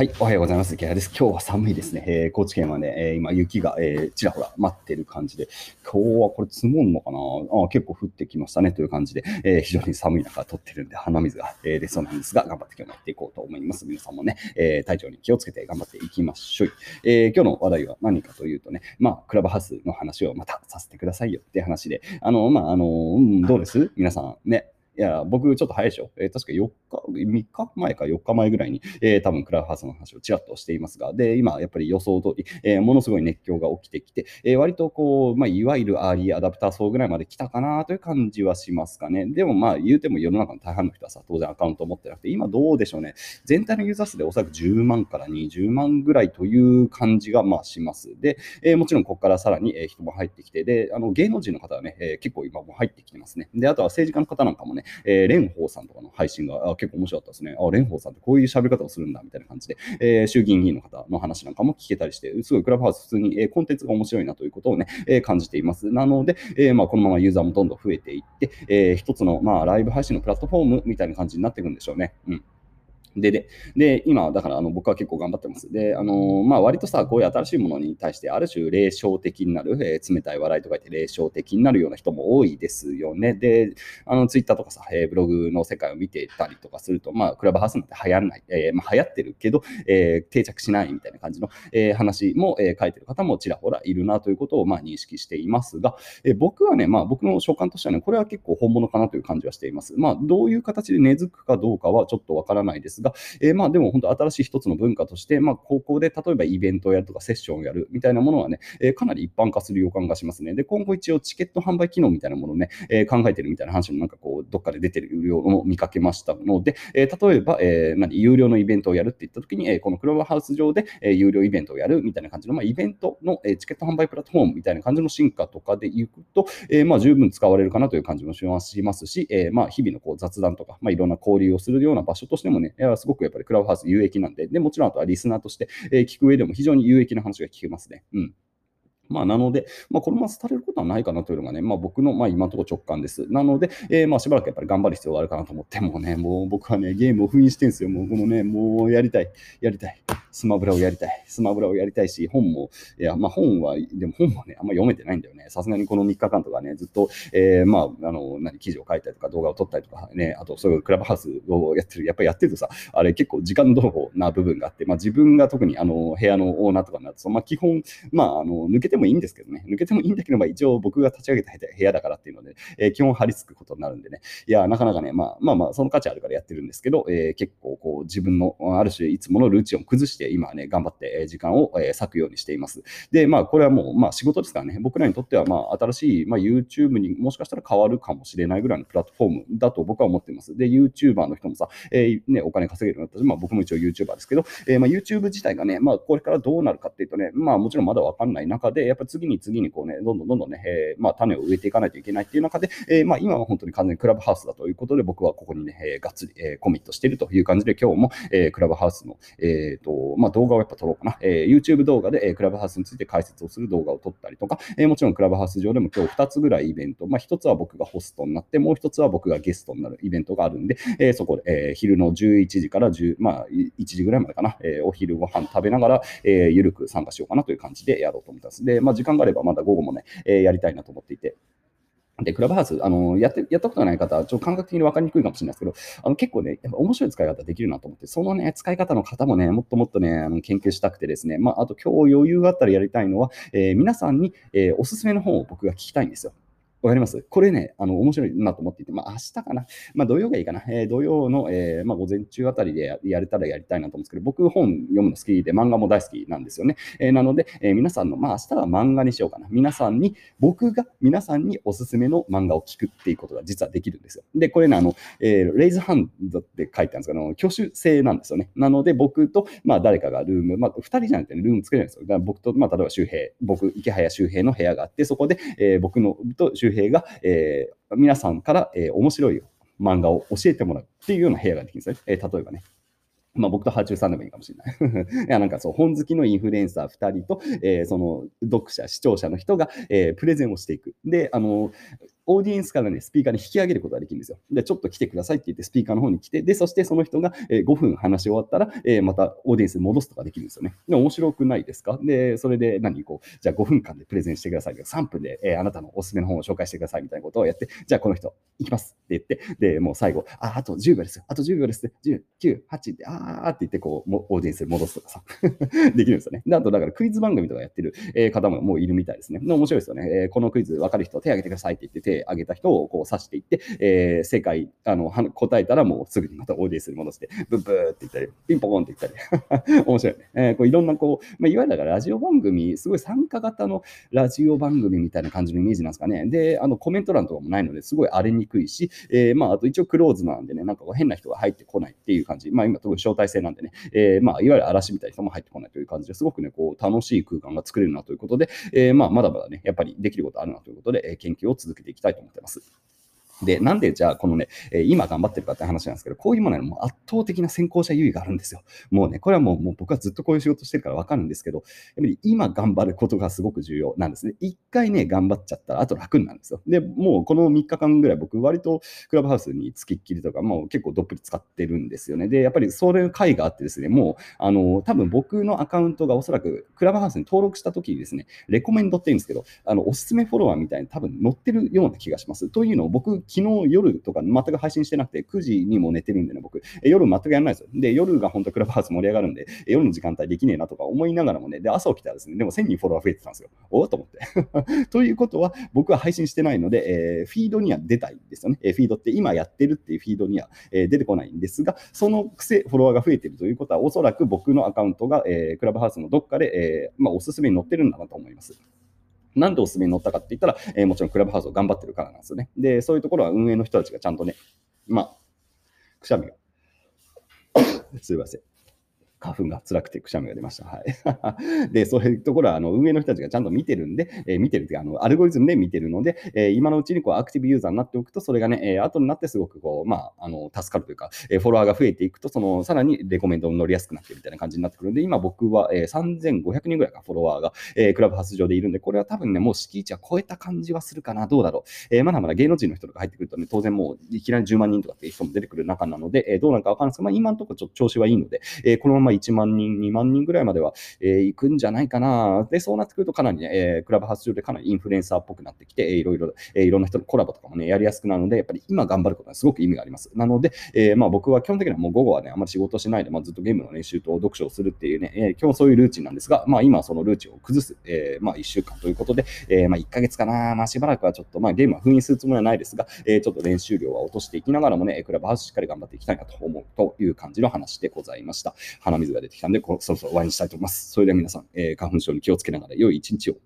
はい、おはようございます。池谷です。今日は寒いですね。えー、高知県はね、えー、今雪が、えー、ちらほら待ってる感じで、今日はこれ積もんのかな？あ結構降ってきましたねという感じで、えー、非常に寒い中撮ってるんで鼻水が、えー、出そうなんですが、頑張って今日もやっていこうと思います。皆さんもね、えー、体調に気をつけて頑張っていきましょう。えー、今日の話題は何かというとね、まあ、クラブハウスの話をまたさせてくださいよって話で、あの、まあ、あの、うん、どうです？皆さんね、いや、僕ちょっと早いでしょ。えー、確か4日、3日前か4日前ぐらいに、えー、多分クラブハウスの話をちらっとしていますが、で、今やっぱり予想通り、えー、ものすごい熱狂が起きてきて、えー、割とこう、まあ、いわゆるアーリーアダプター層ぐらいまで来たかなという感じはしますかね。でもまあ、言うても世の中の大半の人はさ、当然アカウント持ってなくて、今どうでしょうね。全体のユーザー数でおそらく10万から20万ぐらいという感じがまあします。で、えー、もちろんここからさらに人も入ってきて、で、あの芸能人の方はね、えー、結構今も入ってきてますね。で、あとは政治家の方なんかもね、えー、蓮舫さんとかの配信が結構面白かったですね。あ、蓮舫さんってこういう喋り方をするんだみたいな感じで、えー、衆議院議員の方の話なんかも聞けたりして、すごいクラブハウス普通に、えー、コンテンツが面白いなということをね、え、感じています。なので、え、まあ、このままユーザーもどんどん増えていって、えー、一つの、まあ、ライブ配信のプラットフォームみたいな感じになっていくんでしょうね。うん。で、で、で、今、だから、あの、僕は結構頑張ってます。で、あのまあ、割とさ、こういう新しいものに対して、ある種、霊障的になる、えー、冷たい笑いとか言って、霊障的になるような人も多いですよね。で、あの、ツイッターとかさ、えー、ブログの世界を見てたりとかすると、まあ、クラブハウスなんて流行らない、えー、まあ、流行ってるけど、えー、定着しないみたいな感じの、えー、話も、えー、書いてる方もちらほらいるなということを、まあ、認識していますが、えー、僕はね、まあ、僕の所感としてはね、これは結構本物かなという感じはしています。まあ、どういう形で根付くかどうかはちょっとわからないですが、えー、まあ、でも本当新しい一つの文化として、まあ、高校で例えばイベントをやるとかセッションをやるみたいなものはね、えー、かなり一般化する予感がしますね。で、今後一応チケット販売機能みたいなものをね、えー、考えてるみたいな話もなんかこう、どっかで出てるようを見かけましたので、えー、例えば、えー、何、有料のイベントをやるって言った時に、えー、このクラブハウス上で、えー、有料イベントをやるみたいな感じの、まあ、イベントの、えー、チケット販売プラットフォームみたいな感じの進化とかでいくと、えー、まあ十分使われるかなという感じもしますし、えー、まあ日々のこう雑談とか、まあ、いろんな交流をするような場所としてもね、はすごくやっぱりクラブハウス有益なんで、でもちろんあとはリスナーとして、え聞く上でも非常に有益な話が聞けますね。うん。まあ、なので、まあ、このまま廃れることはないかなというのがね、まあ、僕の、まあ、今のところ直感です。なので、えー、まあ、しばらくやっぱり頑張る必要があるかなと思って、もうね、もう僕はね、ゲームを封印してるんですよ。もうこのね、もうやりたい、やりたい。スマブラをやりたい。スマブラをやりたいし、本も、いや、まあ本は、でも本もね、あんま読めてないんだよね。さすがにこの3日間とかね、ずっと、えー、まあ、あの、何、記事を書いたりとか、動画を撮ったりとかね、あと、そういうクラブハウスをやってる、やっぱりやってるとさ、あれ結構時間泥棒な部分があって、まあ自分が特にあの、部屋のオーナーとかになると、まあ基本、まあ、あの、抜けてももいいんですけどね、抜けてもいいんだけど、まあ一応僕が立ち上げた部屋だからっていうので、えー、基本張り付くことになるんでね、いや、なかなかね、まあまあまあ、その価値あるからやってるんですけど、えー、結構こう、自分のある種いつものルーチンを崩して、今はね、頑張って、時間を割くようにしています。で、まあ、これはもう、まあ、仕事ですからね、僕らにとっては、まあ、新しい、まあ、YouTube にもしかしたら変わるかもしれないぐらいのプラットフォームだと僕は思っています。で、YouTuber の人もさ、えー、ね、お金稼げるようになったし、まあ、僕も一応 YouTuber ですけど、えー、まあ、YouTube 自体がね、まあ、これからどうなるかっていうとね、まあ、もちろんまだわかんない中で、やっぱ次に次にこうね、どんどんどんどんね、えー、まあ、種を植えていかないといけないっていう中で、えー、まあ、今は本当に完全にクラブハウスだということで、僕はここにね、えー、がっつり、えー、コミットしているという感じで、今日も、えー、クラブハウスの、え、ー、と、まあ、動画をやっぱ撮ろうかな。えー、YouTube 動画で、えー、クラブハウスについて解説をする動画を撮ったりとか、えー、もちろんクラブハウス上でも今日2つぐらいイベント、まあ、1つは僕がホストになって、もう1つは僕がゲストになるイベントがあるんで、えー、そこで、えー、昼の11時から10、まあ、1時ぐらいまでかな、えー、お昼ご飯食べながら、えー、ゆるく参加しようかなという感じでやろうと思ってます。で、まあ、時間があればまだ午後もね、え、やりたいなと思っていて、で、クラブハウス、あの、やって、やったことない方は、ちょっと感覚的に分かりにくいかもしれないですけど、あの、結構ね、やっぱ面白い使い方できるなと思って、そのね、使い方の方もね、もっともっとね、あの研究したくてですね、まあ、あと今日余裕があったらやりたいのは、えー、皆さんに、えー、おすすめの本を僕が聞きたいんですよ。わかります？これね、あの、面白いなと思っていて、まあ、明日かな。まあ、土曜がいいかな。えー、土曜の、えー、まあ、午前中あたりでやれたらやりたいなと思うんですけど、僕、本読むの好きで、漫画も大好きなんですよね。えー、なので、えー、皆さんの、まあ、明日は漫画にしようかな。皆さんに、僕が皆さんにおすすめの漫画を聞くっていうことが実はできるんですよ。で、これね、あの、えー、レイズハンドって書いてあるんですけど、挙手制なんですよね。なので、僕と、まあ、誰かがルーム、まあ、2人じゃなくて、ルーム作れるんですよ。だから僕と、まあ、例えば周平、僕、池早周平の部屋があって、そこで、えー、僕のと周平が、えーえー、皆さんから、えー、面白い漫画を教えてもらうっていうような部屋ができるんですね。えー、例えばね。まあ、僕とハチューさんでもいいかもしれない。いや、なんかそう、本好きのインフルエンサー2人と、えー、その読者、視聴者の人が、えー、プレゼンをしていく。で、あの、オーディエンスからね、スピーカーに引き上げることができるんですよ。で、ちょっと来てくださいって言って、スピーカーの方に来て、で、そしてその人がえー5分話し終わったら、えまたオーディエンスに戻すとかできるんですよね。で、面白くないですか？で、それで何こう、じゃあ5分間でプレゼンしてください、3分で、えあなたのおすすめの本を紹介してくださいみたいなことをやって、じゃあこの人、行きますって言って、で、もう最後、あ、あと10秒ですよ、あと10秒です、10、9、8って、あーって言って、こう、オーディエンスに戻すとかさ、できるんですよね。で、あと、だからクイズ番組とかやってる、方ももういるみたいですね。面白いですよね。えこのクイズ分かる人、手挙げてくださいって言って、手挙げた人をこう指していって、えー正解、あの、答えたらもうすぐにまたオーディエンスに戻して、ブッブーって言ったり、ピンポコンって言ったり、面白いね。えーこういろんなこう、まあ、いわゆるラジオ番組、すごい参加型のラジオ番組みたいな感じのイメージなんですかね。で、あのコメント欄とかもないので、すごい荒れにくいし、えーまあ、あと一応クローズなんでね、なんかこう変な人が入ってこないっていう感じ。まあ、今、特に招待制なんでね、えーまあ、いわゆる嵐みたいな人も入ってこないという感じですごくね、こう、楽しい空間が作れるなということで、えーまあ、まだまだね、やっぱりできることあるなということで、えー研究を続けていきたいと思ってます。で、なんでじゃあ、このね、え今頑張ってるかって話なんですけど、こういうものはもう圧倒的な先行者優位があるんですよ。もうね、これはもうもう僕はずっとこういう仕事してるからわかるんですけど、やっぱり今頑張ることがすごく重要なんですね。一回ね、頑張っちゃったら、あと楽になるんですよ。で、もうこの3日間ぐらい僕、割とクラブハウスに付きっきりとか、もう結構どっぷり使ってるんですよね。で、やっぱりそれの回があってですね、もう、あの、多分僕のアカウントがおそらくクラブハウスに登録した時にですね、レコメンドって言うんですけど、あの、おすすめフォロワーみたいに多分載ってるような気がします。というのを僕、昨日夜とか全く配信してなくて、9時にも寝てるんでね、僕、夜全くやらないですよ。で、夜が本当クラブハウス盛り上がるんで、夜の時間帯できねえなとか思いながらもね、で、朝起きたらですね、でも1000人フォロワー増えてたんですよ。おおと思って。ということは、僕は配信してないので、えーフィードには出たいんですよね。えフィードって今やってるっていうフィードには、えー出てこないんですが、そのくせフォロワーが増えてるということは、おそらく僕のアカウントが、えークラブハウスのどっかで、えーまあ、おすすめに載ってるんだなと思います。なんでおすすめに乗ったかって言ったら、えーもちろんクラブハウスを頑張ってるからなんですよね。で、そういうところは運営の人たちがちゃんとね、まあ、くしゃみが。すいません。花粉が辛くてくしゃみが出ました。はい。で、そういうところは、あの、運営の人たちがちゃんと見てるんで、えー見てるっていうか、あの、アルゴリズムで見てるので、えー今のうちにこう、アクティブユーザーになっておくと、それがね、えー後になってすごくこう、まあ、あの、助かるというか、えーフォロワーが増えていくと、その、さらにレコメンドに乗りやすくなってみたいな感じになってくるんで、今僕は、えー3500人ぐらいか、フォロワーが、えークラブハウス上でいるんで、これは多分ね、もう敷地は超えた感じはするかな、どうだろう。えーまだまだ芸能人の人とか入ってくるとね、当然もういきなり10万人とかっていう人も出てくる中なので、えーどうなるかわかんないですけど、まあ、今のところちょっと調子はいいので、えーこのままま1万人、2万人ぐらいまでは、えー行くんじゃないかな。で、そうなってくるとかなりね、えークラブハウス上でかなりインフルエンサーっぽくなってきて、えーいろいろ、えーいろんな人のコラボとかもね、やりやすくなるので、やっぱり今頑張ることはすごく意味があります。なので、えーまあ僕は基本的にはもう午後はね、あまり仕事しないで、まあずっとゲームの練習と読書をするっていうね、えー基本そういうルーチンなんですが、まあ今そのルーチンを崩す、えーまあ1週間ということで、えーまあ1ヶ月かな、まあしばらくはちょっと、まあゲームは封印するつもりはないですが、えーちょっと練習量は落としていきながらもね、クラブハウスしっかり頑張っていきたいなと思うという感じの話でございました。鼻水が出てきたんで、こそろそろ終わりにしたいと思います。それでは皆さん、えー花粉症に気をつけながら良い一日を